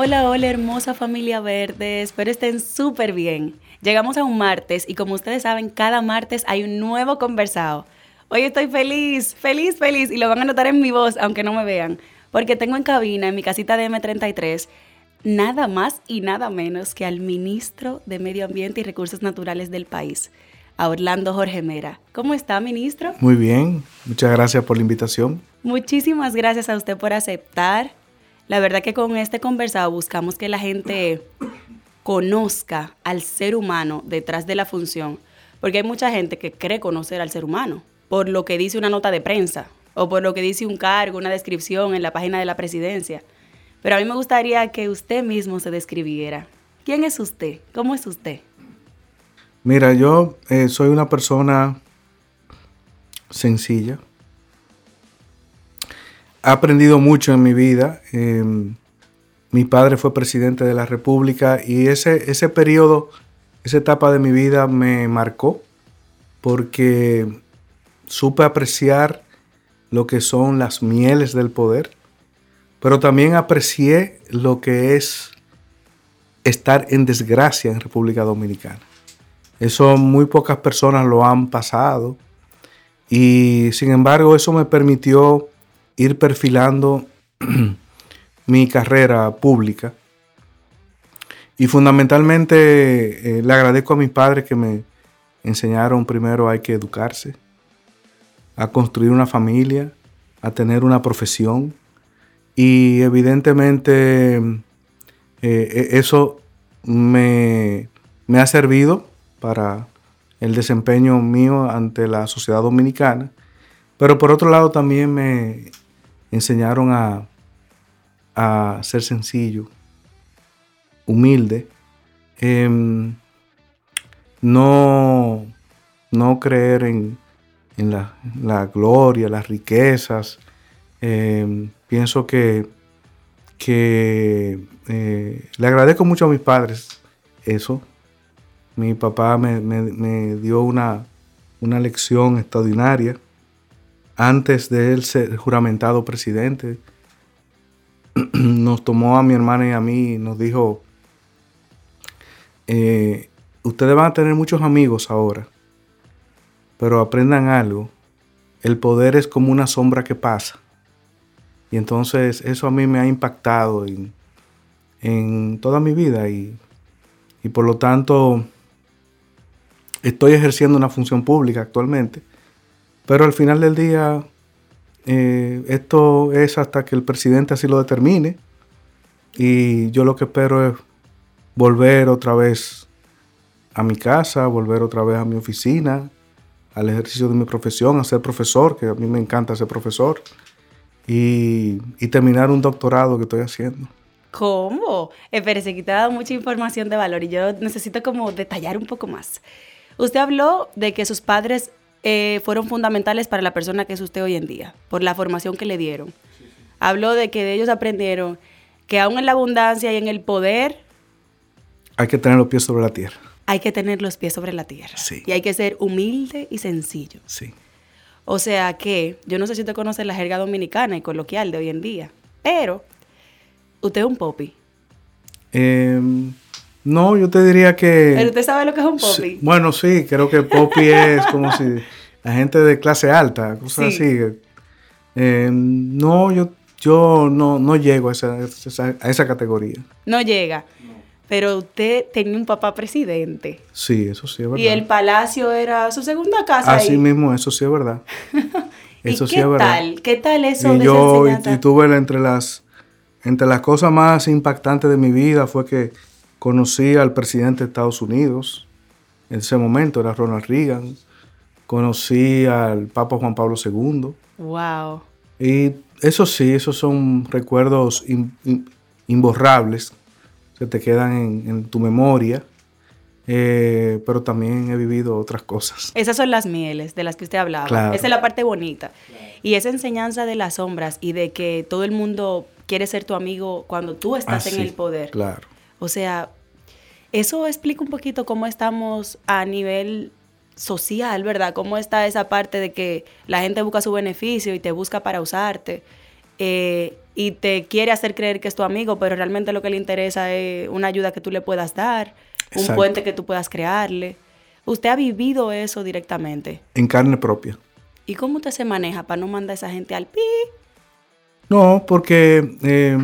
Hola, hola hermosa familia verde, espero estén súper bien. Llegamos a un martes y como ustedes saben, cada martes hay un nuevo conversado. Hoy estoy feliz, feliz, feliz y lo van a notar en mi voz, aunque no me vean, porque tengo en cabina, en mi casita de M33, nada más y nada menos que al ministro de Medio Ambiente y Recursos Naturales del país, a Orlando Jorge Mera. ¿Cómo está, ministro? Muy bien, muchas gracias por la invitación. Muchísimas gracias a usted por aceptar. La verdad que con este conversado buscamos que la gente conozca al ser humano detrás de la función, porque hay mucha gente que cree conocer al ser humano por lo que dice una nota de prensa o por lo que dice un cargo, una descripción en la página de la presidencia. Pero a mí me gustaría que usted mismo se describiera. ¿Quién es usted? ¿Cómo es usted? Mira, yo eh, soy una persona sencilla, he aprendido mucho en mi vida. Em, mi padre fue presidente de la República y ese, ese periodo, esa etapa de mi vida me marcó porque supe apreciar lo que son las mieles del poder, pero también aprecié lo que es estar en desgracia en República Dominicana. Eso muy pocas personas lo han pasado y sin embargo eso me permitió ir perfilando mi carrera pública. Y fundamentalmente eh, le agradezco a mis padres que me enseñaron primero hay que educarse, a construir una familia, a tener una profesión. Y evidentemente eh, e-, eso me, me ha servido para el desempeño mío ante la sociedad dominicana. Pero por otro lado también me enseñaron a, ser sencillo, humilde, em, no, no creer en, la, gloria, las riquezas. Em, pienso que, que eh, le agradezco mucho a mis padres eso. Mi papá me, dio una, una lección extraordinaria antes de él ser juramentado presidente, nos tomó a mi hermana y a mí y nos dijo, eh, ustedes van a tener muchos amigos ahora, pero aprendan algo, el poder es como una sombra que pasa. Y entonces eso a mí me ha impactado en, toda mi vida y, y por lo tanto estoy ejerciendo una función pública actualmente pero al final del día, eh, esto es hasta que el presidente así lo determine. Y yo lo que espero es volver otra vez a mi casa, volver otra vez a mi oficina, al ejercicio de mi profesión, a ser profesor, que a mí me encanta ser profesor, y, terminar un doctorado que estoy haciendo. ¿Cómo? Espérese, que te ha dado mucha información de valor y yo necesito como detallar un poco más. Usted habló de que sus padres eh, fueron fundamentales para la persona que es usted hoy en día, por la formación que le dieron. Habló de que de ellos aprendieron que aún en la abundancia y en el poder... Hay que tener los pies sobre la tierra. Hay que tener los pies sobre la tierra. Sí. Y hay que ser humilde y sencillo. Sí. O sea que, yo no sé si usted conoce la jerga dominicana y coloquial de hoy en día, pero usted es un popi. Em, no, yo te diría que... ¿Pero usted sabe lo que es un popi? bueno, sí, creo que popi es como si la gente de clase alta, cosas así. Eh, no, yo, yo no, no llego a esa, a esa, categoría. No llega. pero usted tenía un papá presidente. Sí, eso sí es verdad. Y el palacio era su segunda casa. Así ahí. mismo, eso sí es verdad. ¿Y qué tal? ¿Qué tal eso y de yo, esa y, y tuve entre las, entre las cosas más impactantes de mi vida fue que conocí al presidente de Estados Unidos. En ese momento era Ronald Reagan. Conocí al Papa Juan Pablo II. Wow. Y eso sí, esos son recuerdos in- in- imborrables que te quedan en, en tu memoria. Eh, pero también he vivido otras cosas. Esas son las mieles de las que usted hablaba. Claro. Esa es la parte bonita. Y esa enseñanza de las sombras y de que todo el mundo quiere ser tu amigo cuando tú estás Así, en el poder. Claro. O sea, eso explica un poquito cómo estamos a nivel social, ¿verdad? Cómo está esa parte de que la gente busca su beneficio y te busca para usarte. eh, y te quiere hacer creer que es tu amigo, pero realmente lo que le interesa es una ayuda que tú le puedas dar, un puente que tú puedas crearle. Usted ha vivido eso directamente. En carne propia. ¿Y cómo usted se maneja para no mandar a esa gente al pi? No, porque eh,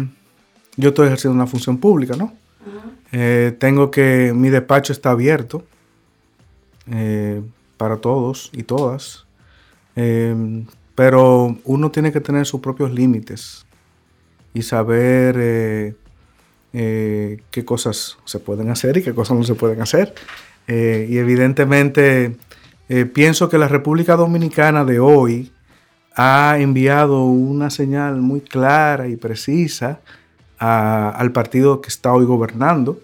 yo estoy ejerciendo una función pública, ¿no? Eh, tengo que, mi despacho está abierto eh, para todos y todas, Eh, pero uno tiene que tener sus propios límites y saber eh, eh, qué cosas se pueden hacer y qué cosas no se pueden hacer. Y evidentemente pienso que la República Dominicana de hoy ha enviado una señal muy clara y precisa al partido que está hoy gobernando,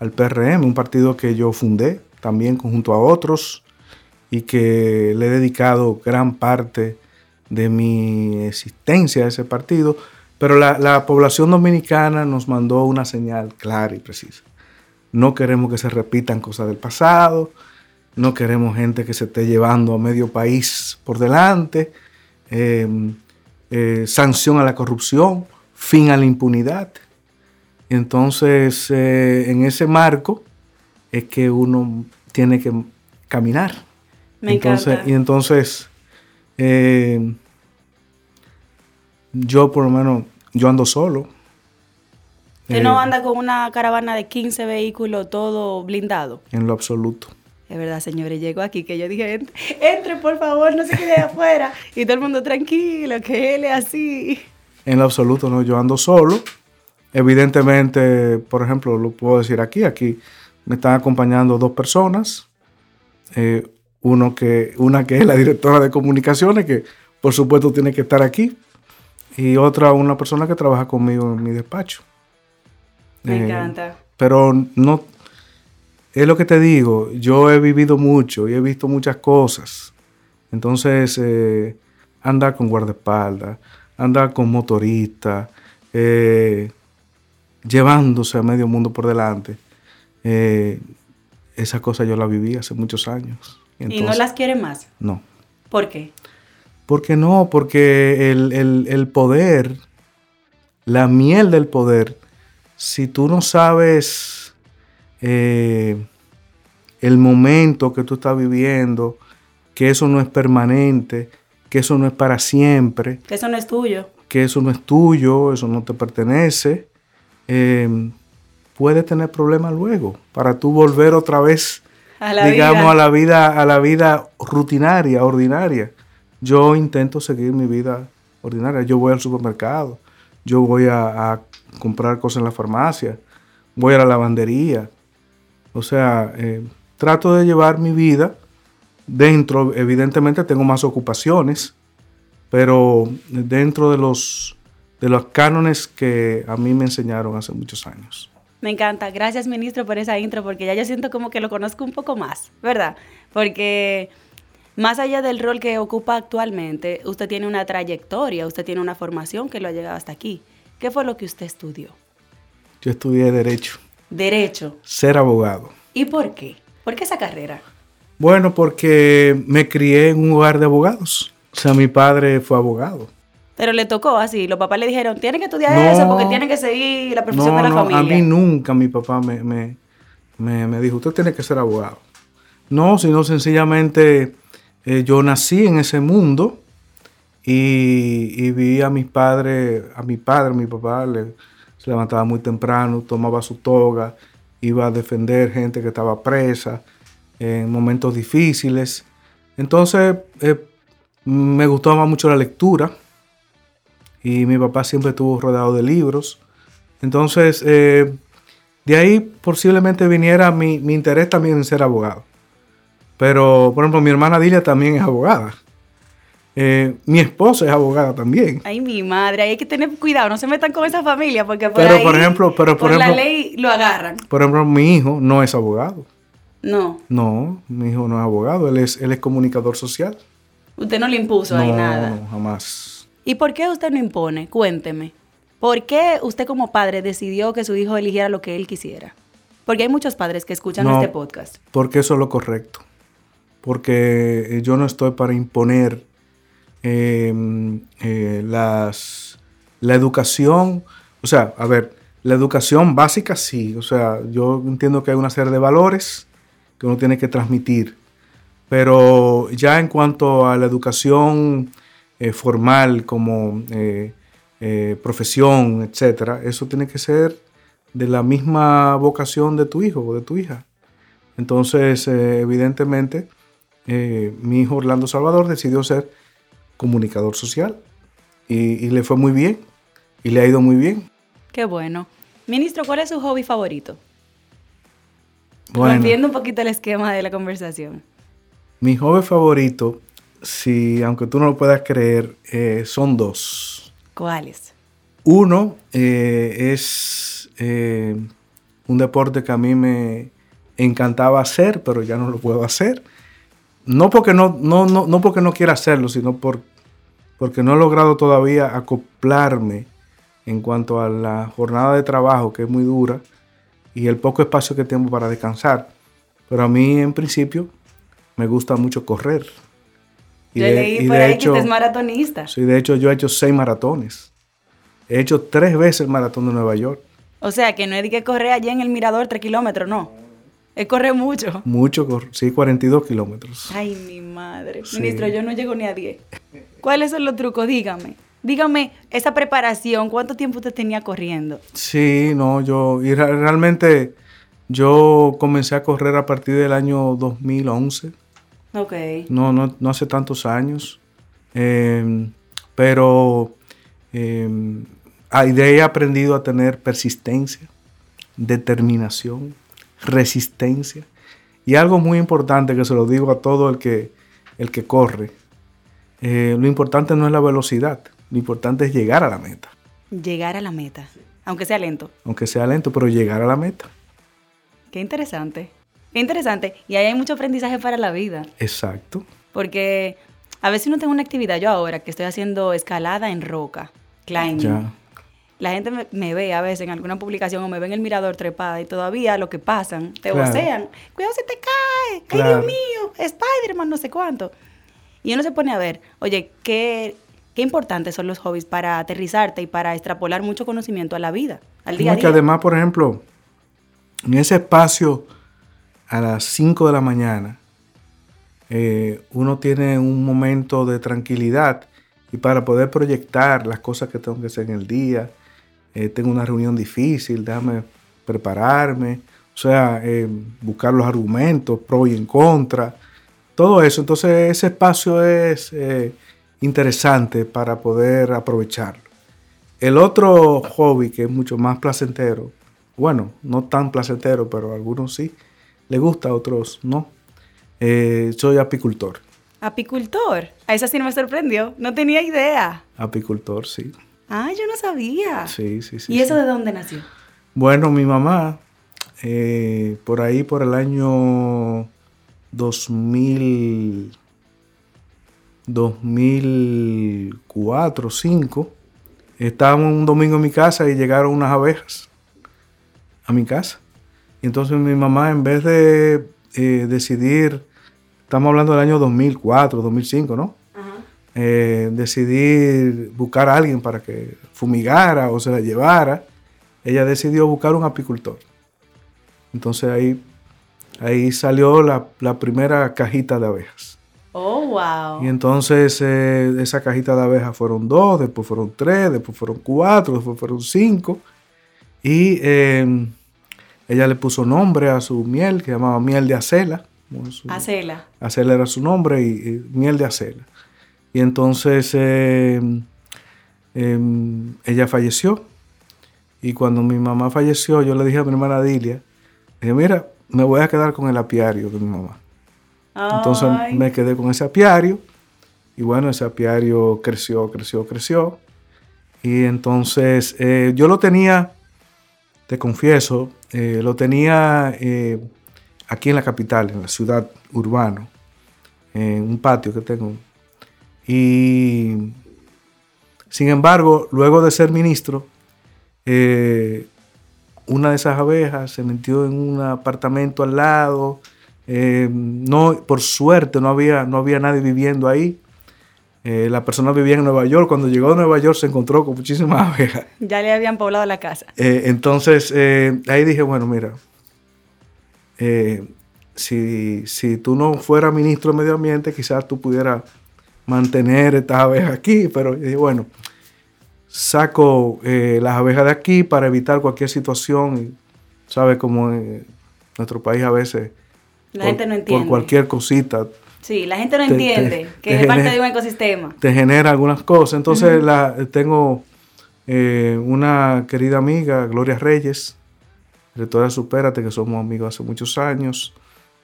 al PRM, un partido que yo fundé también junto a otros y que le he dedicado gran parte de mi existencia a ese partido, pero la, la población dominicana nos mandó una señal clara y precisa. No queremos que se repitan cosas del pasado, no queremos gente que se esté llevando a medio país por delante, eh, eh, sanción a la corrupción, fin a la impunidad. Entonces, eh, en ese marco es que uno tiene que caminar. Me entonces, encanta. Y entonces, eh, yo por lo menos, yo ando solo. Usted eh, no anda con una caravana de 15 vehículos todo blindado. En lo absoluto. Es verdad, señores, llegó aquí que yo dije, entre, entre, por favor, no se quede afuera. Y todo el mundo tranquilo, que él es así. En lo absoluto, no, yo ando solo. Evidentemente, por ejemplo, lo puedo decir aquí, aquí me están acompañando dos personas. Eh, uno que, una que es la directora de comunicaciones, que por supuesto tiene que estar aquí. Y otra, una persona que trabaja conmigo en mi despacho. Me Eh, encanta. Pero no, es lo que te digo, yo he vivido mucho y he visto muchas cosas. Entonces, eh, andar con guardaespaldas, andar con motoristas, eh, llevándose a medio mundo por delante, eh, esa cosa yo la viví hace muchos años. y no las quiere más. no. ¿Por qué? ¿Por qué no? Porque el, el- el poder, la miel del poder, si tú no sabes eh, el momento que tú estás viviendo, que eso no es permanente, que eso no es para siempre, Que eso no es tuyo. que eso no es tuyo, eso no te pertenece, eh, puedes tener problemas luego para tú volver otra vez A la digamos, vida. a la vida, a la vida rutinaria, ordinaria. Yo intento seguir mi vida ordinaria. Yo voy al supermercado, yo voy a, a comprar cosas en la farmacia, voy a la lavandería. O sea, eh, trato de llevar mi vida dentro, evidentemente tengo más ocupaciones, pero dentro de los, de los cánones que a mí me enseñaron hace muchos años. Me encanta. Gracias, ministro, por esa intro, porque ya yo siento como que lo conozco un poco más, ¿verdad? Porque más allá del rol que ocupa actualmente, usted tiene una trayectoria, usted tiene una formación que lo ha llegado hasta aquí. ¿Qué fue lo que usted estudió? Yo estudié Derecho, Derecho. ser abogado. ¿Y por qué? ¿Por qué esa carrera? Bueno, porque me crié en un hogar de abogados. O sea, mi padre fue abogado. Pero le tocó así, los papás le dijeron, tienen que estudiar No. eso porque tienen que seguir la profesión No, de la no, familia. a mí nunca mi papá me, me, me- me dijo, usted tiene que ser abogado. No, sino sencillamente eh, yo nací en ese mundo y, y vi a mis padres, a mi padre, a mi papá, le- se levantaba muy temprano, tomaba su toga iba a defender gente que estaba presa en momentos difíciles. Entonces, eh, me gustaba mucho la lectura y mi papá siempre estuvo rodeado de libros. Entonces, eh, de ahí posiblemente viniera mi, mi, interés también en ser abogado. Pero, por ejemplo, mi hermana Dilia también es abogada. Eh, mi esposa es abogada también. Ay, mi madre, hay que tener cuidado, no se metan con esa familia porque por, pero, ahí, por ejemplo, pero por, por ejemplo, la ley lo agarran. Por ejemplo, mi hijo no es abogado. No. No, mi hijo no es abogado, él es, él es comunicador social. Usted no le impuso ahí nada. No, jamás. ¿Y por qué usted no impone? Cuénteme. ¿Por qué usted como padre decidió que su hijo eligiera lo que él quisiera? Porque hay muchos padres que escuchan No. este podcast. Porque eso es lo correcto. Porque eh, yo no estoy para imponer eh, eh, las, la educación. O sea, a ver, la educación básica sí. O sea, yo entiendo que hay una serie de valores que uno tiene que transmitir. Pero ya en cuanto a la educación eh, formal como eh, eh, profesión, etcétera, eso tiene que ser de la misma vocación de tu hijo o de tu hija. Entonces, evidentemente, mi hijo Orlando Salvador decidió ser comunicador social y, y le fue muy bien y le ha ido muy bien. Qué bueno. Ministro, ¿cuál es su hobby favorito? Bueno, un poquito el esquema de la conversación. mi hobby favorito, si aunque tú no lo puedas creer, eh, son dos. ¿Cuáles? Uno eh, es eh, un deporte que a mí me encantaba hacer, pero ya no lo puedo hacer. No porque no, no, no, no porque no quiera hacerlo, sino por, porque no he logrado todavía acoplarme en cuanto a la jornada de trabajo, que es muy dura, y el poco espacio que tengo para descansar. Pero a mí, en principio, me gusta mucho correr. Y Yo de- leí y por de ahí hecho- que usted es maratonista. Sí, de hecho yo he hecho seis maratones. He hecho tres veces el maratón de Nueva York. O sea, que no es de que correr allá en el mirador tres kilómetros, no. Es correr mucho. Mucho, sí, 42 kilómetros. Ay, mi madre. Sí. Ministro, yo no llego ni a 10. ¿Cuáles son los trucos? Dígame. Dígame, esa preparación, ¿cuánto tiempo usted tenía corriendo? Sí, no, yo, y re- realmente yo comencé a correr a partir del año 2011. Ok. No, no, no hace tantos años. Eh, pero eh, ahí de ahí he aprendido a tener persistencia, determinación, resistencia. Y algo muy importante que se lo digo a todo el que, el que corre. eh, lo importante no es la velocidad, lo importante es llegar a la meta. Llegar a la meta, aunque sea lento. Aunque sea lento, pero llegar a la meta. Qué interesante. Qué interesante. Y ahí hay mucho aprendizaje para la vida. Exacto. Porque a veces uno tengo una actividad, yo ahora que estoy haciendo escalada en roca, climbing. Ya. La gente me, me ve a veces en alguna publicación o me ve en el mirador trepada y todavía lo que pasan, te Claro. vocean. Cuidado, se te cae. Ay. Dios mío, Spider-Man, no sé cuánto. Y uno se pone a ver, oye, qué, qué importantes son los hobbies para aterrizarte y para extrapolar mucho conocimiento a la vida, al día a No, que día. además, por ejemplo, en ese espacio a las 5 de la mañana, eh, uno tiene un momento de tranquilidad y para poder proyectar las cosas que tengo que hacer en el día, eh, tengo una reunión difícil, déjame prepararme, o sea, eh, buscar los argumentos, pro y en contra, todo eso. Entonces ese espacio es interesante para poder aprovecharlo. El otro hobby que es mucho más placentero, bueno, no tan placentero, pero algunos sí, le gusta, a otros no. Eh, soy apicultor. Apicultor. A esa sí no me sorprendió. No tenía idea. Apicultor, sí. Ah, yo no sabía. Sí, sí, sí. ¿Y eso sí. de dónde nació? Bueno, mi mamá, eh, por ahí por el año 2000, 2004, 2005, estábamos un domingo en mi casa y llegaron unas abejas a mi casa. Entonces mi mamá, en vez de eh, decidir, estamos hablando del año 2004, 2005, ¿no? eh, decidir buscar a alguien para que fumigara o se la llevara, ella decidió buscar un apicultor. Entonces ahí, ahí salió la, la primera cajita de abejas. Oh, wow. Y entonces eh, esa cajita de abejas fueron dos, después fueron tres, después fueron cuatro, después fueron cinco. Y ella le puso nombre a su miel, que llamaba miel de acela. Acela. Acela era su nombre y, miel de acela. Y entonces eh, em, ella falleció. Y cuando mi mamá falleció, yo le dije a mi hermana Dilia, dije, mira, me voy a quedar con el apiario de mi mamá. Entonces me quedé con ese apiario. Y bueno, ese apiario creció, creció, creció. Y entonces eh, yo lo tenía, te confieso, eh, lo tenía eh, aquí en la capital, en la ciudad urbana, en un patio que tengo. Y sin embargo, luego de ser ministro, una de esas abejas se metió en un apartamento al lado. no, por suerte no había, no había nadie viviendo ahí. Eh, la persona vivía en Nueva York. Cuando llegó a Nueva York se encontró con muchísimas abejas. Ya le habían poblado la casa. Eh, entonces eh, ahí dije, bueno, mira, si, si, tú no fueras ministro de Medio Ambiente, quizás tú pudieras mantener estas abejas aquí. Pero dije, bueno, saco las abejas de aquí para evitar cualquier situación. ¿Sabes? Como en nuestro país a veces... La gente no entiende. Por cualquier cosita Sí, la gente no entiende que es parte de un ecosistema. Te genera algunas cosas. Entonces la, tengo eh, una querida amiga, Gloria Reyes, directora de Supérate, que somos amigos hace muchos años.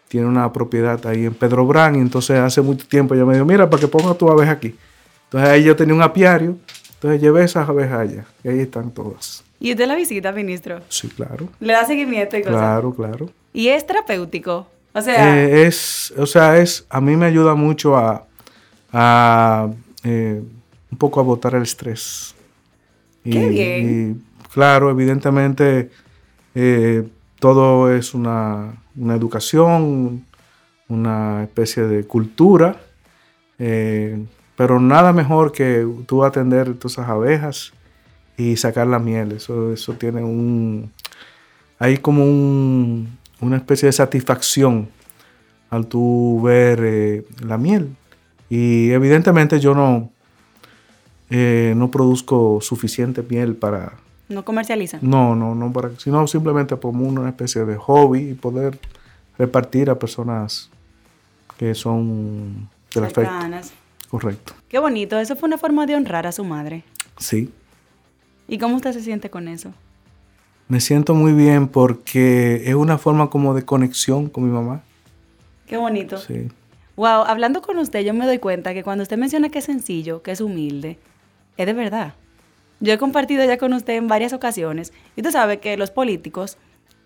Tiene una propiedad ahí en Pedro Brán y entonces hace mucho tiempo ella me dijo, mira, para que ponga tu abeja aquí. Entonces ahí yo tenía un apiario, entonces llevé esas abejas allá y ahí están todas. ¿Y usted la visita, ministro? Sí, claro. ¿Le da seguimiento y cosas? Claro, claro. ¿Y es terapéutico? O sea, eh, es, o sea, es, a mí me ayuda mucho a, eh, un poco a botar el estrés. Qué bien. claro, evidentemente eh, todo es una, educación, una especie de cultura, pero nada mejor que tú atender todas esas abejas y sacar la miel. Eso, eso tiene un, hay como un, una especie de satisfacción al tú ver eh, la miel. Y evidentemente yo no, eh, no produzco suficiente miel para... ¿No comercializan? No, no, no, para, sino simplemente como una especie de hobby y poder repartir a personas que son de la fe. Correcto. Qué bonito, eso fue una forma de honrar a su madre. Sí. ¿Y cómo usted se siente con eso? Me siento muy bien porque es una forma como de conexión con mi mamá. Qué bonito. Sí. Wow, hablando con usted, yo me doy cuenta que cuando usted menciona que es sencillo, que es humilde, es de verdad. Yo he compartido ya con usted en varias ocasiones y usted sabe que los políticos,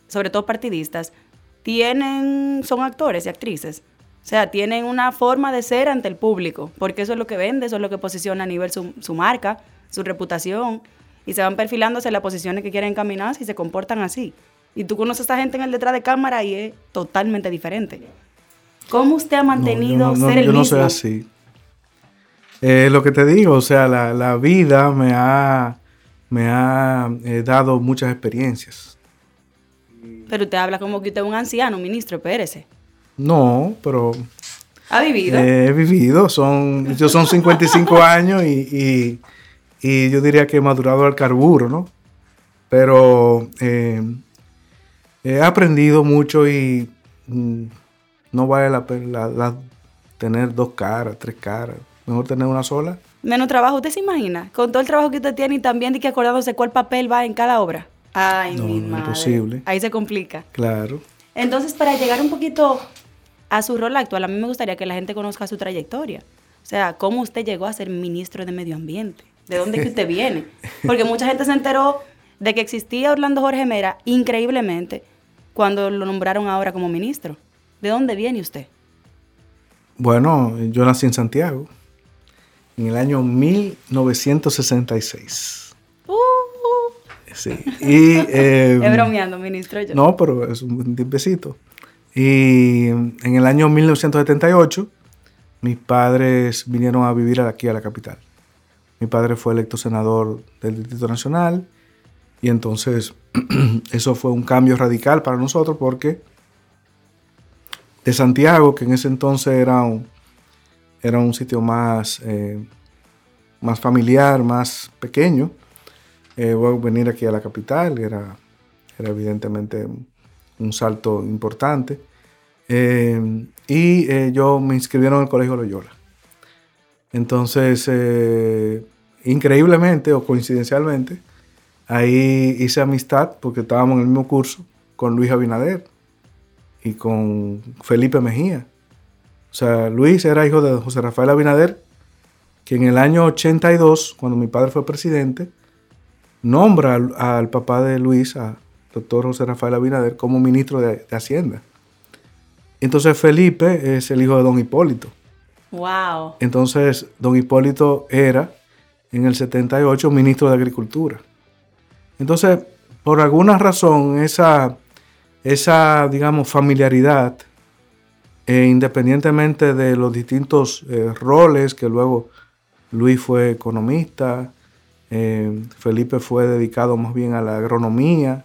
sobre todo partidistas, tienen, son actores y actrices. O sea, tienen una forma de ser ante el público, porque eso es lo que vende, eso es lo que posiciona a nivel su, su marca, su reputación y se van perfilándose en las posiciones que quieren caminar y se comportan así. Y tú conoces a esta gente en el detrás de cámara y es totalmente diferente. ¿Cómo usted ha mantenido ser el yo no soy así. Eh, lo que te digo, o sea, la, vida me ha, me ha eh, dado muchas experiencias. Pero usted habla como que usted es un anciano, ministro, espérese. No, pero... ¿Ha vivido? he vivido, son, yo son 55 años y y yo diría que he madurado al carburo, ¿no? Pero eh, he aprendido mucho y mm, no vale la pena tener dos caras, tres caras. Mejor tener una sola. Menos trabajo, ¿usted se imagina? Con todo el trabajo que usted tiene y también de que acordándose cuál papel va en cada obra. Ay, mi madre. Imposible. Ahí se complica. Claro. Entonces, para llegar un poquito a su rol actual, a mí me gustaría que la gente conozca su trayectoria. O sea, cómo usted llegó a ser ministro de Medio Ambiente. ¿De dónde es que usted viene? Porque mucha gente se enteró de que existía Orlando Jorge Mera increíblemente cuando lo nombraron ahora como ministro. ¿De dónde viene usted? Bueno, yo nací en Santiago en el año 1966. Uh, Sí. Y, eh, es bromeando, ministro. No, pero es un tiempecito. Y en el año 1978, mis padres vinieron a vivir aquí a la capital. Mi padre fue electo senador del Distrito Nacional y entonces eso fue un cambio radical para nosotros porque de Santiago, que en ese entonces era un, era un sitio más, eh, más familiar, más pequeño, eh, venir aquí a la capital era, era evidentemente un salto importante. Eh, y yo me inscribieron en el Colegio Loyola. Entonces, eh, increíblemente o coincidencialmente, ahí hice amistad porque estábamos en el mismo curso con Luis Abinader y con Felipe Mejía. O sea, Luis era hijo de José Rafael Abinader, que en el año 82, cuando mi padre fue presidente, nombra al, papá de Luis, a doctor José Rafael Abinader, como ministro de, Hacienda. Entonces Felipe es el hijo de don Hipólito. Entonces don Hipólito era en el 78 ministro de Agricultura. Entonces, por alguna razón, esa, esa digamos, familiaridad, e independientemente de los distintos eh, roles que luego Luis fue economista, eh, Felipe fue dedicado más bien a la agronomía,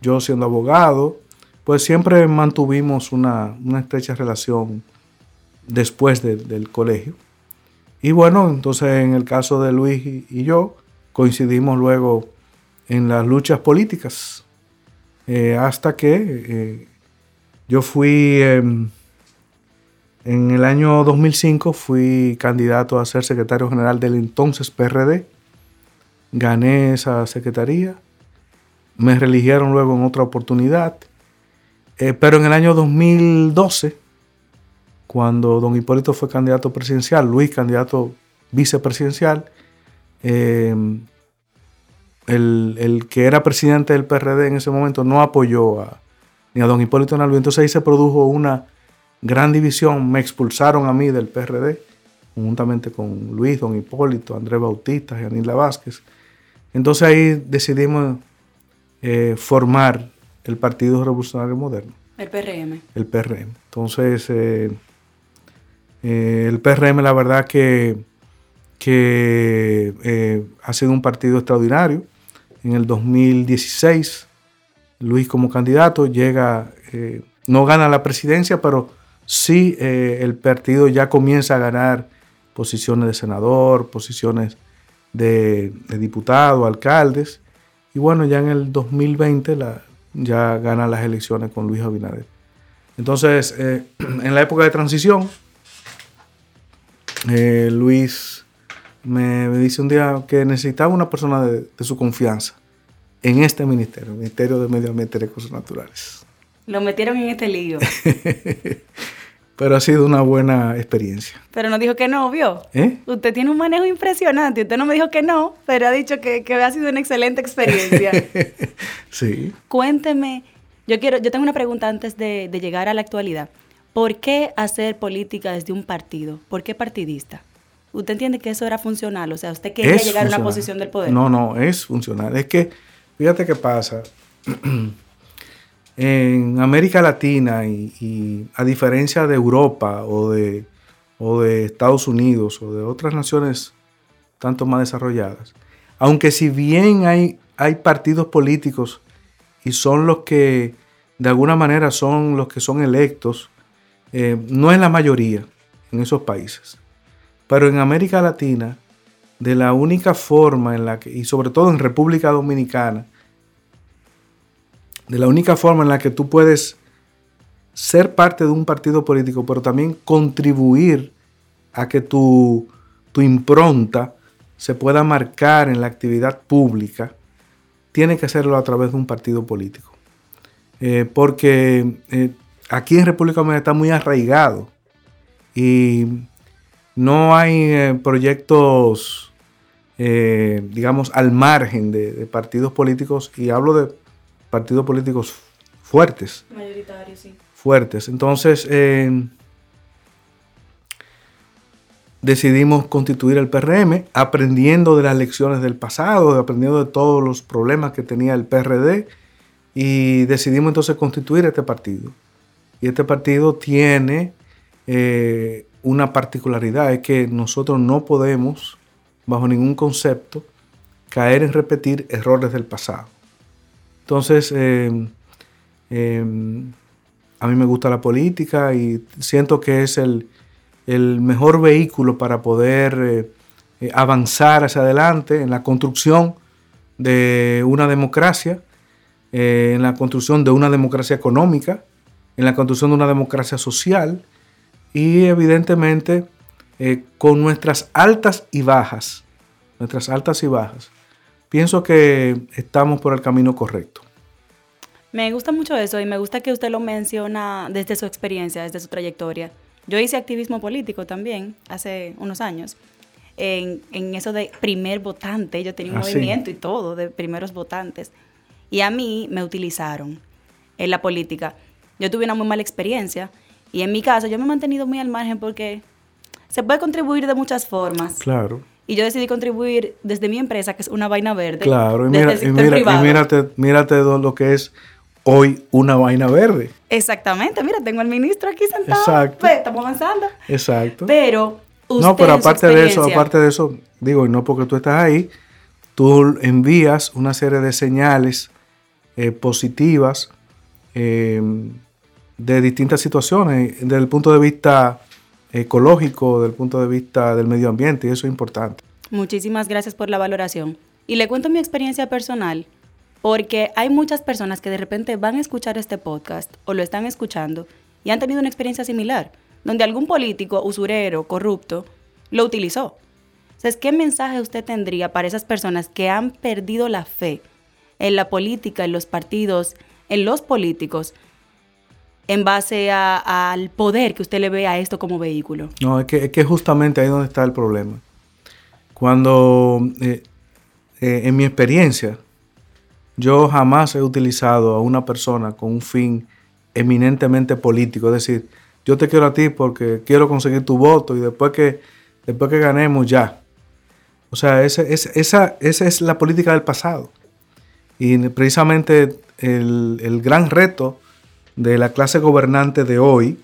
yo siendo abogado, pues siempre mantuvimos una, estrecha relación después del colegio. Y bueno, entonces en el caso de Luis y, yo, coincidimos luego en las luchas políticas, eh, hasta que eh, yo fui, em, en el año 2005, fui candidato a ser secretario general del entonces PRD gané esa secretaría, me religieron luego en otra oportunidad, eh, pero en el año 2012, cuando don Hipólito fue candidato presidencial, Luis candidato vicepresidencial, eh, el, que era presidente del PRD en ese momento no apoyó a, ni a don Hipólito Nalvi. Entonces ahí se produjo una gran división. Me expulsaron a mí del PRD, juntamente con Luis, don Hipólito, Andrés Bautista, Janila Vázquez. Entonces ahí decidimos eh, formar el Partido Revolucionario Moderno. El PRM. El PRM. Entonces, eh, eh, el PRM la verdad que, que ha sido un partido extraordinario. En el 2016, Luis como candidato llega, no gana la presidencia, pero sí el partido ya comienza a ganar posiciones de senador, posiciones de, diputados, alcaldes. Y bueno, ya en el 2020 la, ya gana las elecciones con Luis Abinader. Entonces, eh, en la época de transición, eh, Luis me, dice un día que necesitaba una persona de, de, su confianza en este ministerio, el Ministerio de Medio Ambiente y Recursos Naturales. Lo metieron en este lío. pero ha sido una buena experiencia. Pero no dijo que no, ¿vio? ¿Eh? Usted tiene un manejo impresionante. Usted no me dijo que no, pero ha dicho que, ha sido una excelente experiencia. sí. Cuénteme, yo quiero, yo tengo una pregunta antes de, llegar a la actualidad. ¿Por qué hacer política desde un partido? ¿Por qué partidista? ¿Usted entiende que eso era funcional? O sea, ¿usted quería llegar a una posición del poder? No, no, es funcional. Es que, fíjate qué pasa. en América Latina y, a diferencia de Europa o de, o de Estados Unidos o de otras naciones tanto más desarrolladas, aunque si bien hay, hay partidos políticos y son los que de alguna manera son los que son electos, eh, no es la mayoría en esos países. Pero en América Latina, de la única forma en la que, y sobre todo en República Dominicana, de la única forma en la que tú puedes ser parte de un partido político, pero también contribuir a que tu, impronta se pueda marcar en la actividad pública, tiene que hacerlo a través de un partido político. Eh, porque eh, aquí en República Dominicana está muy arraigado y no hay eh, proyectos, digamos, al margen de, partidos políticos, y hablo de partidos políticos fuertes. Mayoritarios, sí. Fuertes. Entonces, eh, decidimos constituir el PRM, aprendiendo de las lecciones del pasado, aprendiendo de todos los problemas que tenía el PRD, y decidimos entonces constituir este partido. Y este partido tiene eh, una particularidad, es que nosotros no podemos, bajo ningún concepto, caer en repetir errores del pasado. Entonces, em, em, a mí me gusta la política y siento que es el, mejor vehículo para poder eh, eh, avanzar hacia adelante en la construcción de una democracia eh, en la construcción de una democracia económica, en la construcción de una democracia social y evidentemente eh, con nuestras altas y bajas, nuestras altas y bajas, pienso que estamos por el camino correcto. Me gusta mucho eso y me gusta que usted lo menciona desde su experiencia, desde su trayectoria. Yo hice activismo político también hace unos años. En, eso de primer votante, yo tenía un ah, movimiento y todo de primeros votantes. Y a mí me utilizaron en la política. Yo tuve una muy mala experiencia y en mi caso yo me he mantenido muy al margen porque se puede contribuir de muchas formas. Claro. Y yo decidí contribuir desde mi empresa, que es una vaina verde. Claro, y, mira, y, mírate, mírate lo que es hoy una vaina verde. Exactamente, mira, tengo al ministro aquí sentado. Exacto. estamos avanzando. Exacto. Pero usted No, pero aparte de eso, aparte de eso, digo, y no porque tú estás ahí, tú envías una serie de señales eh, positivas eh, de distintas situaciones desde el punto de vista ecológico, desde el punto de vista del medio ambiente, y eso es importante. Muchísimas gracias por la valoración. Y le cuento mi experiencia personal, porque hay muchas personas que de repente van a escuchar este podcast o lo están escuchando y han tenido una experiencia similar, donde algún político, usurero, corrupto, lo utilizó. Entonces, ¿qué mensaje usted tendría para esas personas que han perdido la fe en la política, en los partidos, en los políticos, en base al poder que usted le ve a esto como vehículo? No, es que, es justamente ahí donde está el problema. Cuando, eh, eh, en mi experiencia, yo jamás he utilizado a una persona con un fin eminentemente político, es decir, yo te quiero a ti porque quiero conseguir tu voto y después que, después que ganemos ya. O sea, esa, esa es la política del pasado. Y precisamente el, gran reto de la clase gobernante de hoy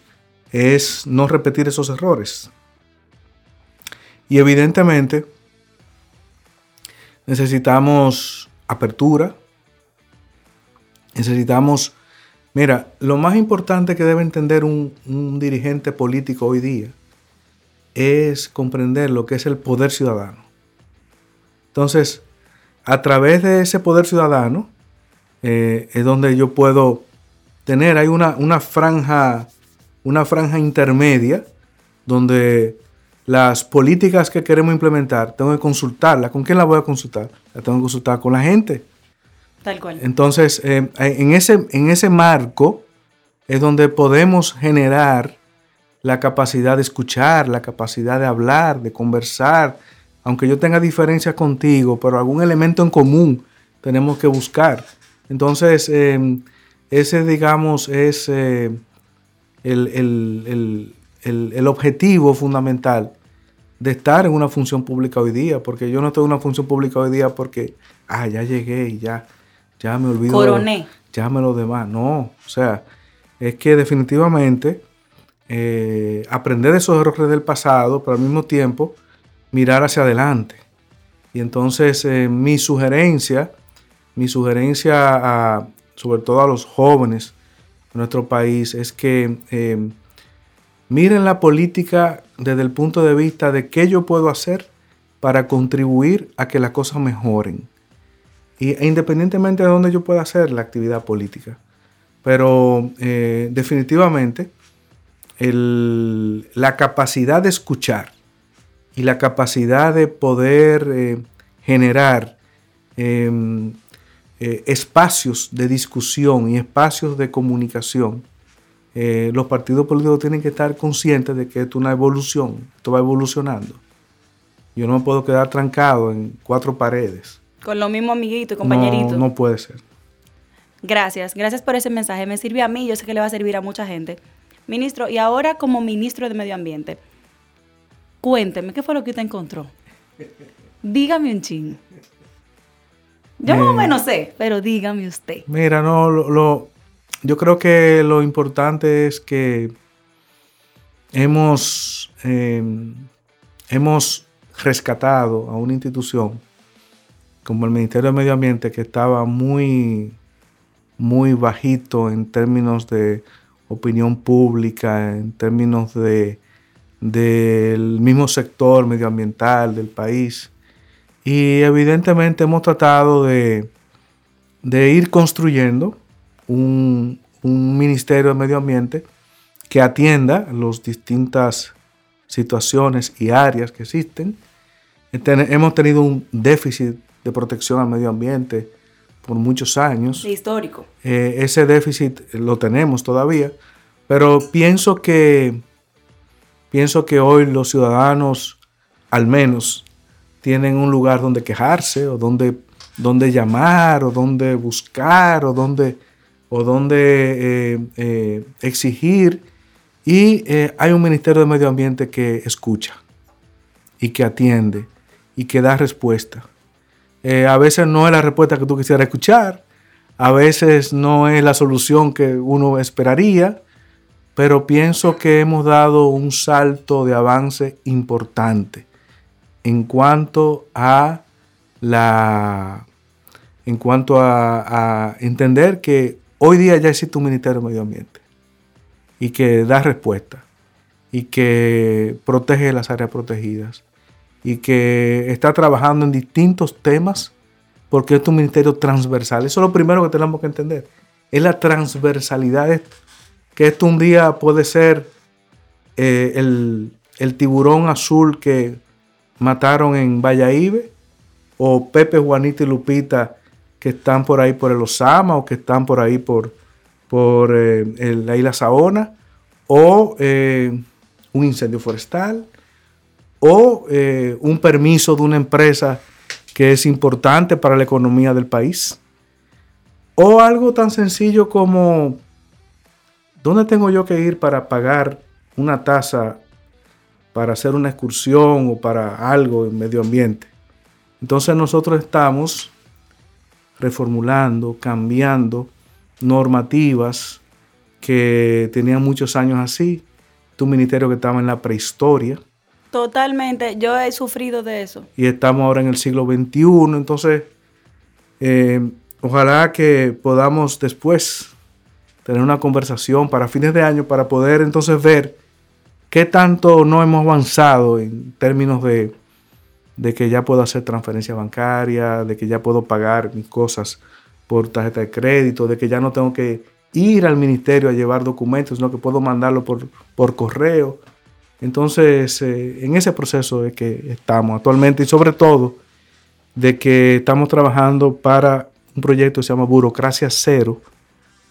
es no repetir esos errores. Y evidentemente necesitamos apertura, necesitamos, mira, lo más importante que debe entender un, dirigente político hoy día es comprender lo que es el poder ciudadano. Entonces, a través de ese poder ciudadano eh, es donde yo puedo tener, hay una, una, franja, una franja intermedia donde las políticas que queremos implementar tengo que consultarlas. ¿Con quién las voy a consultar? Las tengo que consultar con la gente. Tal cual. Entonces, eh, en, ese, en ese marco es donde podemos generar la capacidad de escuchar, la capacidad de hablar, de conversar, aunque yo tenga diferencias contigo, pero algún elemento en común tenemos que buscar. Entonces, em, ese, digamos, es eh, el, objetivo fundamental de estar en una función pública hoy día, porque yo no estoy en una función pública hoy día porque, ah, ya llegué y ya, ya me olvido. Coroné. Ya me lo demás. No, o sea, es que definitivamente eh, aprender de esos errores del pasado, pero al mismo tiempo mirar hacia adelante. Y entonces eh, mi sugerencia, mi sugerencia sobre todo a los jóvenes de nuestro país es que eh, miren la política desde el punto de vista de qué yo puedo hacer para contribuir a que las cosas mejoren. Y, e independientemente de dónde yo pueda hacer la actividad política. Pero eh, definitivamente la capacidad de escuchar y la capacidad de poder eh, generar em, eh, espacios de discusión y espacios de comunicación, eh, los partidos políticos tienen que estar conscientes de que esto es una evolución, esto va evolucionando. Yo no me puedo quedar trancado en cuatro paredes. Con lo mismo amiguito y compañerito. No, no puede ser. Gracias, gracias por ese mensaje. Me sirve a mí, yo sé que le va a servir a mucha gente. Ministro, y ahora como ministro de Medio Ambiente, Cuénteme, ¿qué fue lo que usted encontró? Dígame un ching. Yo más o menos sé, pero dígame usted. Mira, no, lo, yo creo que lo importante es que hemos, em, hemos rescatado a una institución como el Ministerio de Medio Ambiente que estaba muy, muy bajito en términos de opinión pública, en términos de del mismo sector medioambiental del país. Y evidentemente hemos tratado de, de ir construyendo un, ministerio de medio ambiente que atienda las distintas situaciones y áreas que existen. hemos tenido un déficit de protección al medio ambiente por muchos años. histórico. Eh, ese déficit lo tenemos todavía, pero pienso que, pienso que hoy los ciudadanos, al menos, tienen un lugar donde quejarse o donde, donde llamar o donde buscar o donde, o donde eh, eh, exigir. Y hay un Ministerio de Medio Ambiente que escucha y que atiende y que da respuesta. Eh, a veces no es la respuesta que tú quisieras escuchar, a veces no es la solución que uno esperaría, pero pienso que hemos dado un salto de avance importante en cuanto a la en cuanto a, entender que hoy día ya existe un Ministerio de Medio Ambiente y que da respuesta y que protege las áreas protegidas y que está trabajando en distintos temas porque es un ministerio transversal. Eso es lo primero que tenemos que entender. Es la transversalidad. Que esto un día puede ser eh, el, tiburón azul que mataron en Valladolid o Pepe, Juanita y Lupita que están por ahí por el Osama o que están por ahí por, por eh, la isla Saona o eh, un incendio forestal o eh, un permiso de una empresa que es importante para la economía del país. O algo tan sencillo como, ¿dónde tengo yo que ir para pagar una tasa para hacer una excursión o para algo en medio ambiente? Entonces nosotros estamos reformulando, cambiando normativas que tenían muchos años así. Tu ministerio que estaba en la prehistoria, Totalmente, yo he sufrido de eso. Y estamos ahora en el siglo XXI, entonces eh, ojalá que podamos después tener una conversación para fines de año para poder entonces ver qué tanto no hemos avanzado en términos de, de que ya puedo hacer transferencia bancaria, de que ya puedo pagar mis cosas por tarjeta de crédito, de que ya no tengo que ir al ministerio a llevar documentos, sino que puedo mandarlo por, por correo. Entonces, eh, en ese proceso es que estamos actualmente y sobre todo de que estamos trabajando para un proyecto que se llama Burocracia Cero,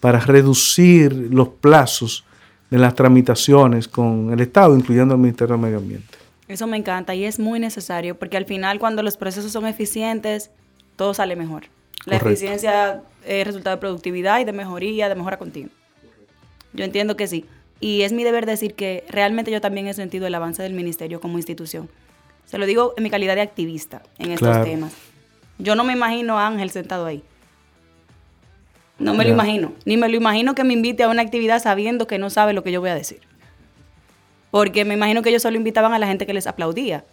para reducir los plazos de las tramitaciones con el Estado, incluyendo el Ministerio del Medio Ambiente. Eso me encanta y es muy necesario porque al final cuando los procesos son eficientes, todo sale mejor. La eficiencia es resultado de productividad y de mejoría, de mejora continua. Yo entiendo que sí. Y es mi deber decir que realmente yo también he sentido el avance del ministerio como institución. Se lo digo en mi calidad de activista en estos temas. Yo no me imagino a Ángel sentado ahí. No me lo imagino. Ni me lo imagino que me invite a una actividad sabiendo que no sabe lo que yo voy a decir. Porque me imagino que ellos solo invitaban a la gente que les aplaudía.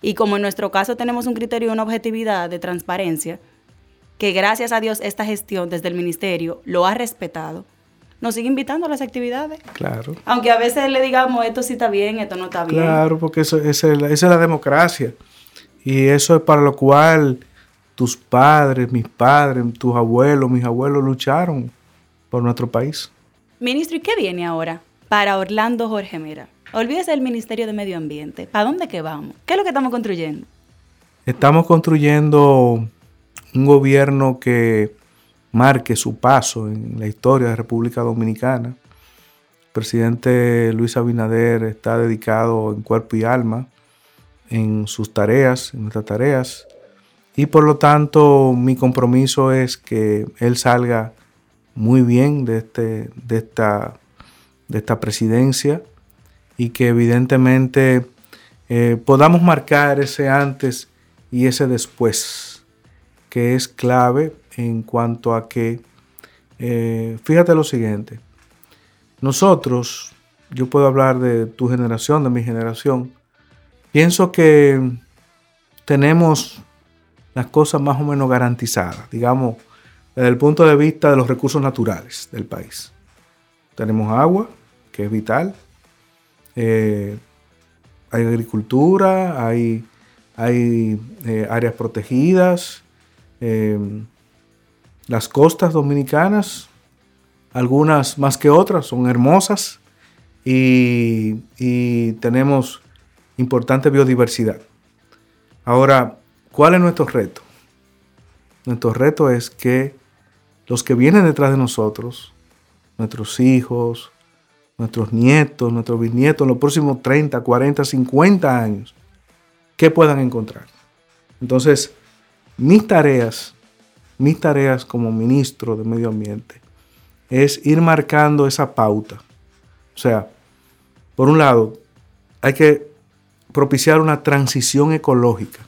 Y como en nuestro caso tenemos un criterio y una objetividad de transparencia, que gracias a Dios esta gestión desde el ministerio lo ha respetado, nos sigue invitando a las actividades. Claro. Aunque a veces le digamos, esto sí está bien, esto no está bien. Claro, porque eso, esa, es la democracia. Y eso es para lo cual tus padres, mis padres, tus abuelos, mis abuelos lucharon por nuestro país. Ministro, ¿y qué viene ahora para Orlando Jorge Mera? Olvídese del Ministerio de Medio Ambiente. ¿Para dónde que vamos? ¿Qué es lo que estamos construyendo? Estamos construyendo un gobierno que marque su paso en la historia de República Dominicana. El presidente Luis Abinader está dedicado en cuerpo y alma en sus tareas, en nuestras tareas, y por lo tanto mi compromiso es que él salga muy bien de, este, de, esta, de esta presidencia y que evidentemente eh, podamos marcar ese antes y ese después, que es clave en cuanto a que, eh, fíjate lo siguiente, nosotros, yo puedo hablar de tu generación, de mi generación, pienso que tenemos las cosas más o menos garantizadas, digamos, desde el punto de vista de los recursos naturales del país. Tenemos agua, que es vital, eh, hay agricultura, hay, eh, áreas protegidas, las costas dominicanas, algunas más que otras, son hermosas y, y tenemos importante biodiversidad. Ahora, ¿cuál es nuestro reto? Nuestro reto es que los que vienen detrás de nosotros, nuestros hijos, nuestros nietos, nuestros bisnietos, en los próximos 30, 40, 50 años, ¿qué puedan encontrar? Entonces, mis tareas, mis tareas como ministro de Medio Ambiente, es ir marcando esa pauta. O sea, por un lado, hay que propiciar una transición ecológica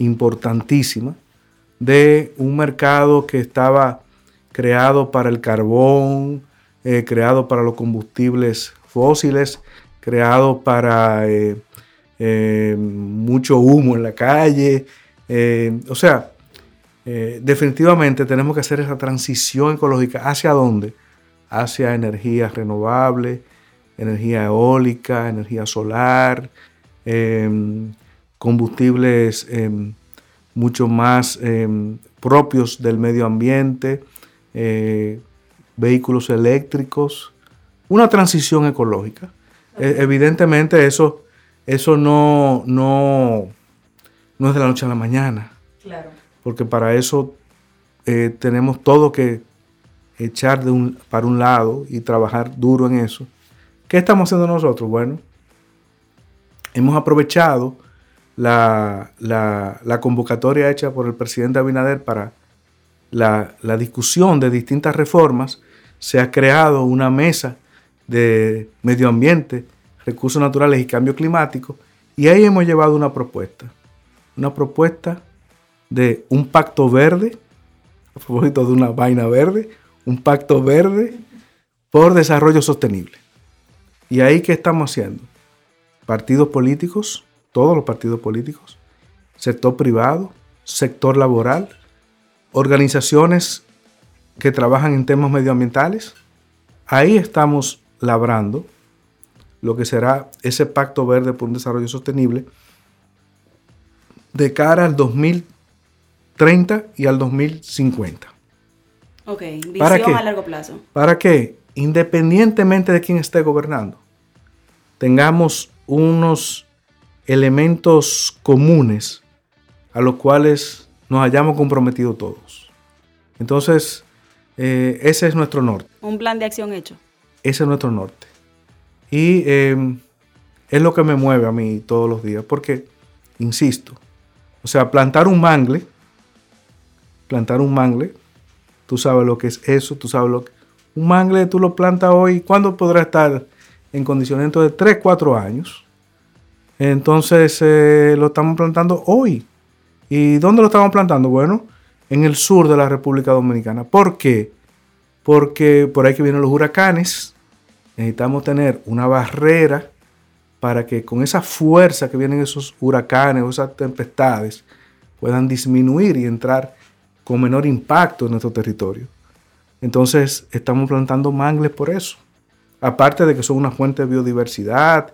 importantísima de un mercado que estaba creado para el carbón, eh, creado para los combustibles fósiles, creado para eh, eh, mucho humo en la calle. o sea, definitivamente tenemos que hacer esa transición ecológica. ¿Hacia dónde? Hacia energías renovables, energía eólica, energía solar, combustibles em, mucho más em, propios del medio ambiente, eh, vehículos eléctricos, una transición ecológica. E, evidentemente eso, eso no, no, no es de la noche a la mañana. Claro. Porque para eso eh, tenemos todo que echar de un, para un lado y trabajar duro en eso. ¿Qué estamos haciendo nosotros? Bueno, hemos aprovechado la, convocatoria hecha por el presidente Abinader para la, discusión de distintas reformas. Se ha creado una mesa de medio ambiente, recursos naturales y cambio climático, y ahí hemos llevado una propuesta. Una propuesta de un pacto verde, a propósito de una vaina verde, un pacto verde por desarrollo sostenible. ¿Y ahí qué estamos haciendo? Partidos políticos, todos los partidos políticos, sector privado, sector laboral, organizaciones que trabajan en temas medioambientales. Ahí estamos labrando lo que será ese pacto verde por un desarrollo sostenible de cara al 2030 y al 2050. Ok, visión a largo plazo. ¿Para qué? Independientemente de quién esté gobernando tengamos unos elementos comunes a los cuales nos hayamos comprometido todos. Entonces, eh, ese es nuestro norte. Un plan de acción hecho. Ese es nuestro norte. Y eh, es lo que me mueve a mí todos los días, porque, insisto, o sea, plantar un mangle, plantar un mangle, tú sabes lo que es eso, tú sabes lo que... Un mangle tú lo plantas hoy, ¿cuándo podrá estar en condiciones de 3, 4 años. Entonces eh, lo estamos plantando hoy. ¿Y dónde lo estamos plantando? Bueno, en el sur de la República Dominicana. ¿Por qué? Porque por ahí que vienen los huracanes, necesitamos tener una barrera para que con esa fuerza que vienen esos huracanes o esas tempestades puedan disminuir y entrar con menor impacto en nuestro territorio. Entonces estamos plantando mangles por eso aparte de que son una fuente de biodiversidad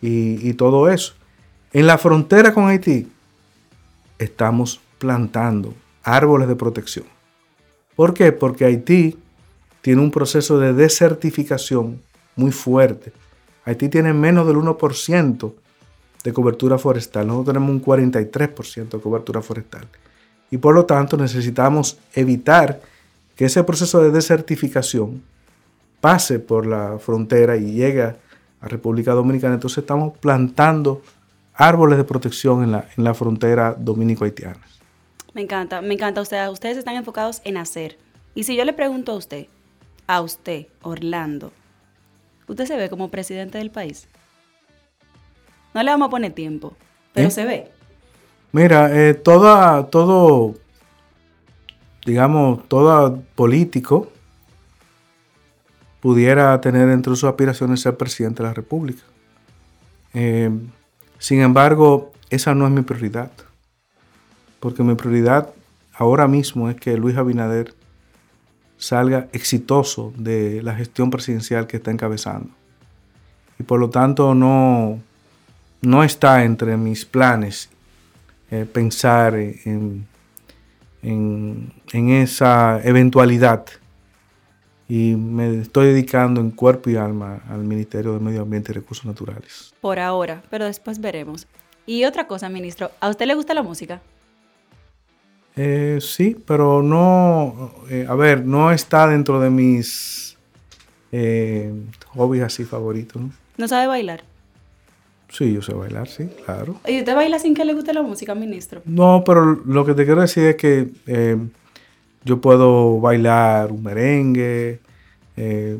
y, todo eso. En la frontera con Haití estamos plantando árboles de protección. ¿Por qué? Porque Haití tiene un proceso de desertificación muy fuerte. Haití tiene menos del 1% de cobertura forestal. Nosotros tenemos un 43% de cobertura forestal. Y por lo tanto necesitamos evitar que ese proceso de desertificación pase por la frontera y llegue a República Dominicana. Entonces estamos plantando árboles de protección en la, en la frontera dominico-haitiana. Me encanta, me encanta. Usted, ustedes están enfocados en hacer. Y si yo le pregunto a usted, a usted, Orlando, ¿usted se ve como presidente del país? No le vamos a poner tiempo, pero ¿Eh? se ve. Mira, eh, toda, todo, digamos, todo político pudiera tener entre sus aspiraciones ser presidente de la República. Eh, sin embargo, esa no es mi prioridad, porque mi prioridad ahora mismo es que Luis Abinader salga exitoso de la gestión presidencial que está encabezando. Y por lo tanto no, no está entre mis planes eh, pensar en, en, en esa eventualidad y me estoy dedicando en cuerpo y alma al Ministerio de Medio Ambiente y Recursos Naturales. Por ahora, pero después veremos. Y otra cosa, ministro, ¿a usted le gusta la música? Eh, sí, pero no, eh, a ver, no está dentro de mis eh, hobbies así favoritos. ¿no? ¿No sabe bailar? Sí, yo sé bailar, sí, claro. ¿Y usted baila sin que le guste la música, ministro? No, pero lo que te quiero decir es que eh, yo puedo bailar un merengue. eh,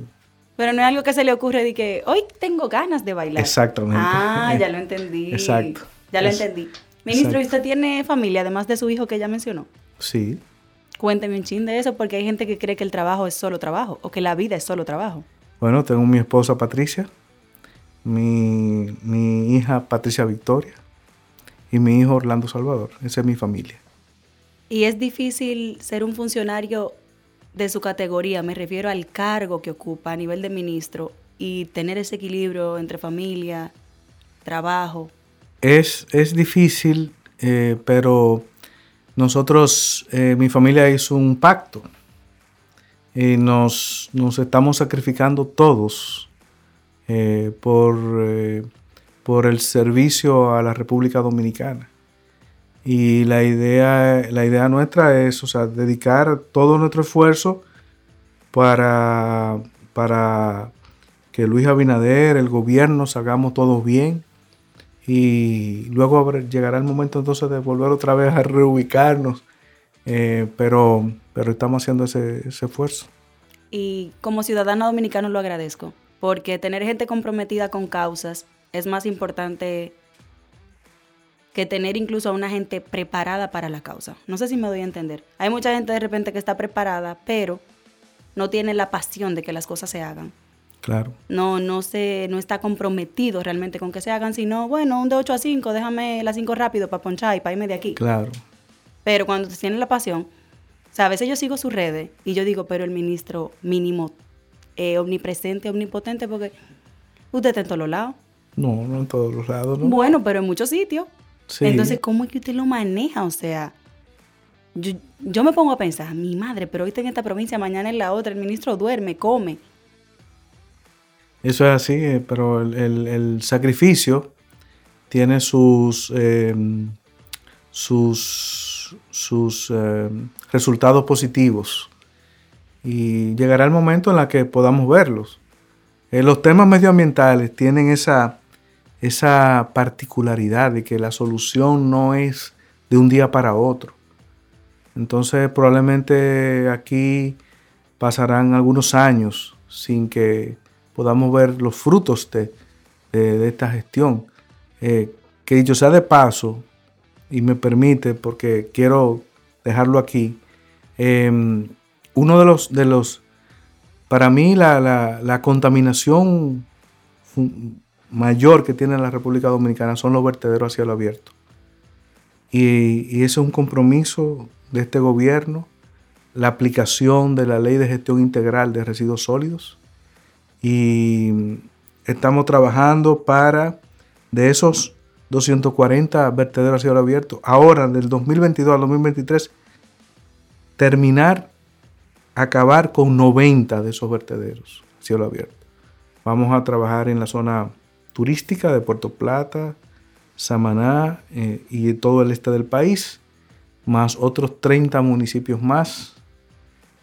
Pero no es algo que se le ocurre de que hoy tengo ganas de bailar. Exactamente. Ah, ya lo entendí. Exacto. Ya lo Es- entendí. Ministro, ¿y exacto. usted tiene familia además de su hijo que ya mencionó? sí, Cuénteme un chin de eso porque hay gente que cree que el trabajo es solo trabajo o que la vida es solo trabajo. bueno, tengo mi esposa Patricia, mi, mi hija Patricia Victoria y mi hijo Orlando Salvador. Esa es mi familia. Y es difícil ser un funcionario de su categoría, me refiero al cargo que ocupa a nivel de ministro y tener ese equilibrio entre familia, trabajo. Es, es difícil, eh, pero nosotros, eh, mi familia hizo un pacto y nos, nos estamos sacrificando todos eh, por, por el servicio a la República Dominicana. Y la idea, la idea nuestra es, o sea, dedicar todo nuestro esfuerzo para, para que Luis Abinader, el gobierno, salgamos todos bien. Y luego llegará el momento entonces de volver otra vez a reubicarnos. Eh, pero, pero estamos haciendo ese, ese esfuerzo. Y como ciudadano dominicano lo agradezco, porque tener gente comprometida con causas es más importante que tener incluso a una gente preparada para la causa. No sé si me doy a entender. Hay mucha gente de repente que está preparada, pero no tiene la pasión de que las cosas se hagan. Claro. No, no, se, no está comprometido realmente con que se hagan, sino, bueno, un de 8 a 5, déjame las 5 rápido para ponchar y para irme de aquí. Claro. Pero cuando tienen la pasión, o sea, a veces yo sigo sus redes y yo digo, pero el ministro mínimo, eh, omnipresente, omnipotente, porque usted está en todos los lados. No, no en todos los lados, ¿no? Bueno, pero en muchos sitios. Sí. Entonces, ¿cómo es que usted lo maneja? O sea, yo, yo me pongo a pensar, mi madre, pero hoy está en esta provincia, mañana en la otra, el ministro duerme, come. Eso es así, eh, pero el, el- el sacrificio tiene sus, eh, sus, sus eh, resultados positivos. Y llegará el momento en la que podamos verlos. Eh, los temas medioambientales tienen esa, esa particularidad de que la solución no es de un día para otro. Entonces probablemente aquí pasarán algunos años sin que podamos ver los frutos de, de- esta gestión. Eh, que dicho sea de paso, y me permite, porque quiero dejarlo aquí, eh, uno de los, de los, para mí la, la- contaminación mayor que tiene la República Dominicana son los vertederos a cielo abierto. Y, ese es un compromiso de este gobierno, la aplicación de la ley de gestión integral de residuos sólidos. Y estamos trabajando para, de esos 240 vertederos a cielo abierto, ahora del 2022 al 2023, terminar, acabar con 90 de esos vertederos a cielo abierto. Vamos a trabajar en la zona turística de Puerto Plata, Samaná eh, y todo el este del país, más otros 30 municipios más.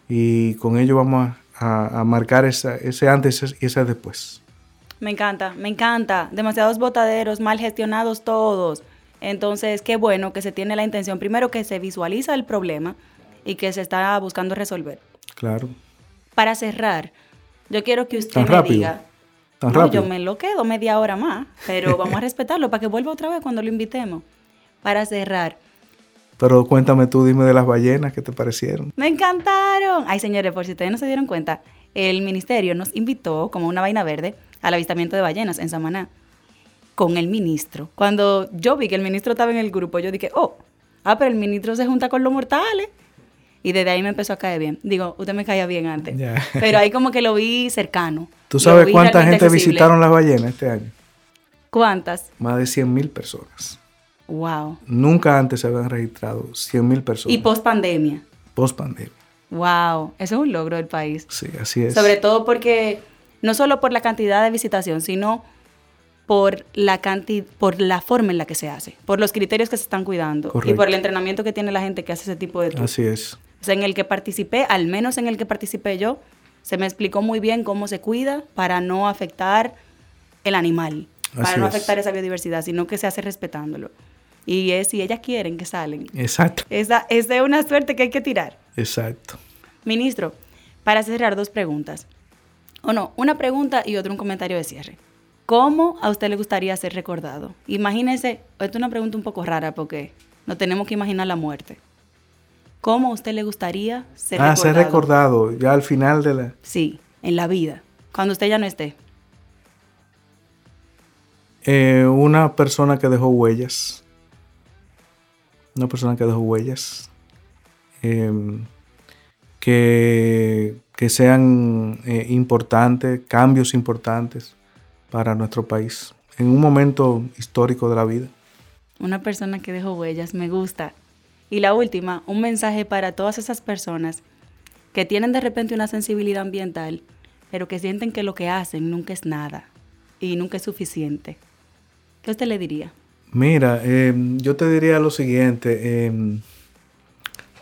Y con ello vamos a, marcar esa- ese antes y ese después. Me encanta, me encanta. Demasiados botaderos, mal gestionados todos. Entonces, qué bueno que se tiene la intención, primero que se visualiza el problema y que se está buscando resolver. Claro. Para cerrar, yo quiero que usted Tan me rápido. diga. Tan no, rápido. yo me lo quedo media hora más, pero vamos a respetarlo para que vuelva otra vez cuando lo invitemos. Para cerrar, Pero cuéntame tú, dime de las ballenas, ¿qué te parecieron? me encantaron. Ay, señores, por si ustedes no se dieron cuenta, el ministerio nos invitó como una vaina verde al avistamiento de ballenas en Samaná con el ministro. Cuando yo vi que el ministro estaba en el grupo, yo dije, oh, ah, pero el ministro se junta con los mortales. Y desde ahí me empezó a caer bien. Digo, usted me caía bien antes. Pero ahí como que lo vi cercano. ¿Tú sabes cuánta gente accesible. visitaron las ballenas este año? ¿Cuántas? Más de 100 mil personas. Wow. Nunca antes se habían registrado 100 mil personas. Y post pandemia. Post pandemia. Wow, eso es un logro del país. Sí, así es. Sobre todo porque, no solo por la cantidad de visitación, sino por la cantidad, por la forma en la que se hace, por los criterios que se están cuidando y por el entrenamiento que tiene la gente que hace ese tipo de. Así es. O sea, en el que participé, al menos en el que participé yo, se me explicó muy bien cómo se cuida para no afectar el animal, para no afectar esa biodiversidad, sino que se hace respetándolo. Y es si ellas quieren que salen. Exacto. Esa es de una suerte que hay que tirar. Exacto. Ministro, para cerrar dos preguntas. O no, una pregunta y otro un comentario de cierre. ¿Cómo a usted le gustaría ser recordado? Imagínese, esto es una pregunta un poco rara porque no tenemos que imaginar la muerte. ¿Cómo a usted le gustaría ser recordado? Ah, ser recordado, ya al final de la... Sí, en la vida, cuando usted ya no esté. Eh, una persona que dejó huellas. Una persona que dejó huellas. Em, que, que, sean eh, importantes, cambios importantes para nuestro país en un momento histórico de la vida. Una persona que dejó huellas, me gusta. Y la última, un mensaje para todas esas personas que tienen de repente una sensibilidad ambiental, pero que sienten que lo que hacen nunca es nada y nunca es suficiente. ¿Qué usted le diría? Mira, em, yo te diría lo siguiente. Em,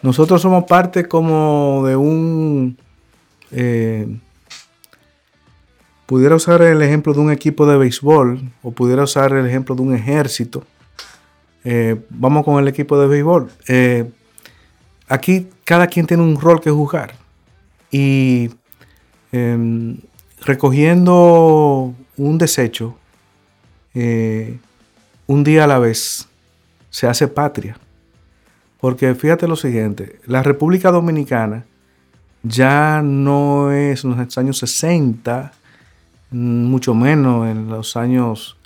nosotros somos parte como de un... Eh, pudiera usar el ejemplo de un equipo de béisbol o pudiera usar el ejemplo de un ejército. Eh, vamos con el equipo de béisbol. Eh, aquí cada quien tiene un rol que jugar. Y em, recogiendo un desecho, un día a la vez, se hace patria. Porque fíjate lo siguiente, la República Dominicana ya no es en los años 60, mucho menos en los años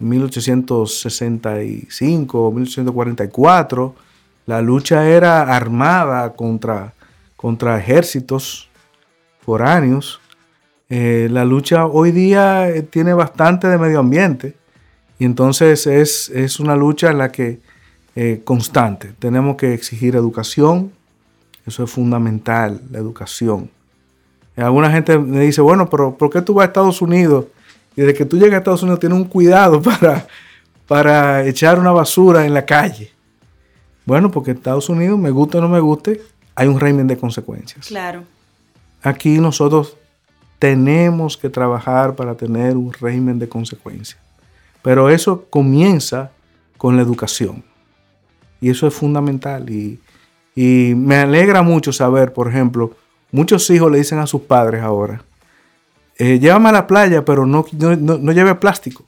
1865 o 1844. La lucha era armada contra, contra ejércitos foráneos. Eh, la lucha hoy día eh, tiene bastante de medio ambiente y entonces es, es una lucha la que eh, constante. Tenemos que exigir educación, eso es fundamental, la educación. alguna gente me dice, bueno, pero ¿por qué tú vas a Estados Unidos? Y desde que tú llegas a Estados Unidos tienes un cuidado para, para echar una basura en la calle. Bueno, porque en Estados Unidos, me guste o no me guste, hay un régimen de consecuencias. Claro. Aquí nosotros tenemos que trabajar para tener un régimen de consecuencias. Pero eso comienza con la educación. Y eso es fundamental. Y, me alegra mucho saber, por ejemplo, muchos hijos le dicen a sus padres ahora, eh, llévame a la playa, pero no, no, lleve plástico.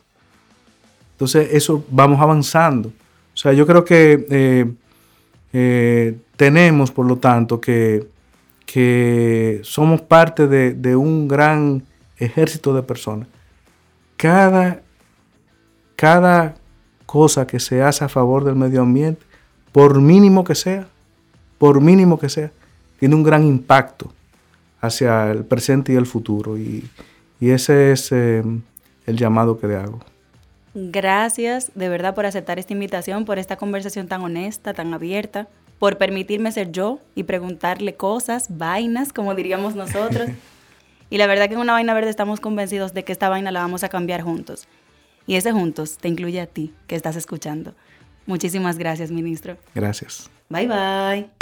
Entonces, eso vamos avanzando. O sea, yo creo que eh, eh, tenemos, por lo tanto, que, que somos parte de, de, un gran ejército de personas. Cada, cada cosa que se hace a favor del medio ambiente por mínimo que sea, por mínimo que sea, tiene un gran impacto hacia el presente y el futuro. Y, ese es eh, el llamado que le hago. Gracias de verdad por aceptar esta invitación, por esta conversación tan honesta, tan abierta, por permitirme ser yo y preguntarle cosas, vainas, como diríamos nosotros. y la verdad que en una vaina verde estamos convencidos de que esta vaina la vamos a cambiar juntos. Y ese juntos te incluye a ti que estás escuchando. Muchísimas gracias, ministro. Gracias. Bye bye.